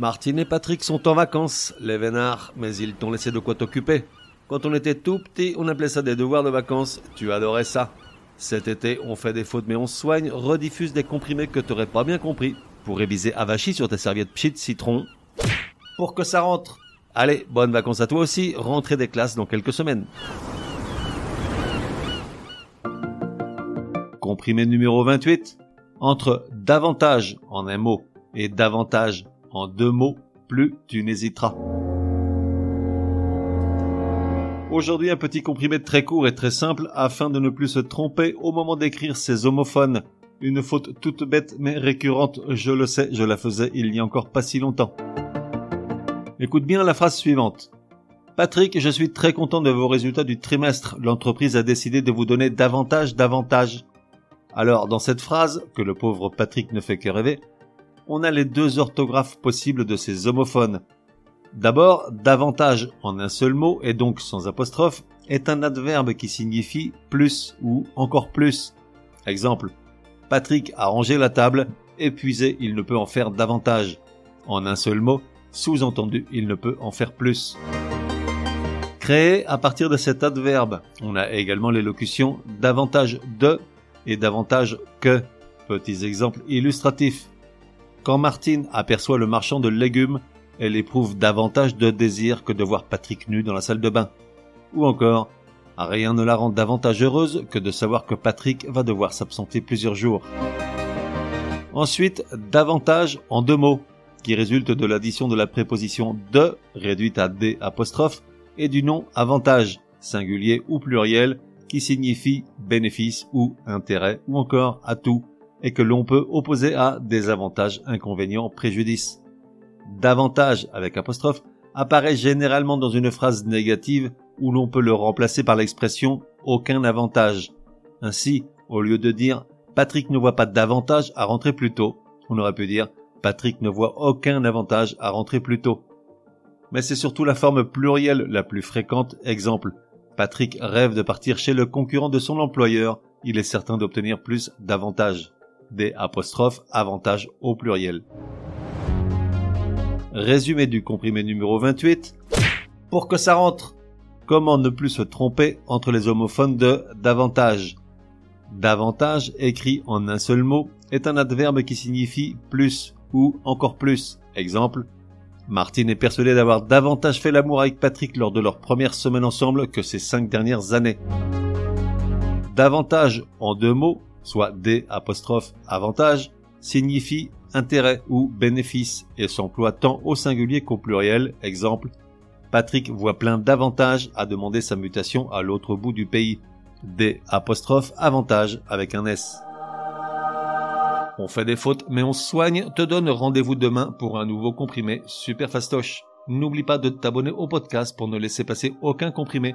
Martine et Patrick sont en vacances, les vénards, mais ils t'ont laissé de quoi t'occuper. Quand on était tout petit, on appelait ça des devoirs de vacances. Tu adorais ça. Cet été, on fait des fautes mais on soigne, rediffuse des comprimés que t'aurais pas bien compris. Pour réviser avachi sur tes serviettes pchit citron. Pour que ça rentre. Allez, bonnes vacances à toi aussi, rentrée des classes dans quelques semaines. Comprimé numéro 28. Entre davantage en un mot et davantage en deux mots, plus tu n'hésiteras. Aujourd'hui, un petit comprimé très court et très simple afin de ne plus se tromper au moment d'écrire ces homophones. Une faute toute bête mais récurrente, je le sais, je la faisais il n'y a encore pas si longtemps. Écoute bien la phrase suivante. Patrick, je suis très content de vos résultats du trimestre. L'entreprise a décidé de vous donner davantage d'avantages. Alors, dans cette phrase, que le pauvre Patrick ne fait que rêver, on a les deux orthographes possibles de ces homophones. D'abord, davantage en un seul mot et donc sans apostrophe est un adverbe qui signifie plus ou encore plus. Exemple, Patrick a rangé la table, épuisé, il ne peut en faire davantage. En un seul mot, sous-entendu, il ne peut en faire plus. Créé à partir de cet adverbe, on a également l'élocution davantage de et davantage que. Petits exemples illustratifs. Quand Martine aperçoit le marchand de légumes, elle éprouve davantage de désir que de voir Patrick nu dans la salle de bain. Ou encore, rien ne la rend davantage heureuse que de savoir que Patrick va devoir s'absenter plusieurs jours. Ensuite, davantage en deux mots qui résulte de l'addition de la préposition de, réduite à d et du nom avantage, singulier ou pluriel, qui signifie bénéfice ou intérêt ou encore atout, et que l'on peut opposer à désavantage, inconvénient, préjudice. Davantage avec apostrophe apparaît généralement dans une phrase négative où l'on peut le remplacer par l'expression aucun avantage. Ainsi, au lieu de dire Patrick ne voit pas d'avantage à rentrer plus tôt, on aurait pu dire Patrick ne voit aucun avantage à rentrer plus tôt. Mais c'est surtout la forme plurielle la plus fréquente. Exemple, Patrick rêve de partir chez le concurrent de son employeur. Il est certain d'obtenir plus d'avantages. Des apostrophes avantages au pluriel. Résumé du comprimé numéro 28. Pour que ça rentre. Comment ne plus se tromper entre les homophones de davantage? Davantage, écrit en un seul mot, est un adverbe qui signifie plus ou encore plus. Exemple, Martine est persuadée d'avoir davantage fait l'amour avec Patrick lors de leur première semaine ensemble que ces cinq dernières années. Davantage en deux mots, soit D apostrophe avantage, signifie intérêt ou bénéfice et s'emploie tant au singulier qu'au pluriel. Exemple, Patrick voit plein d'avantages à demander sa mutation à l'autre bout du pays. D apostrophe avantage avec un S. On fait des fautes, mais on soigne, te donne rendez-vous demain pour un nouveau comprimé super fastoche. N'oublie pas de t'abonner au podcast pour ne laisser passer aucun comprimé.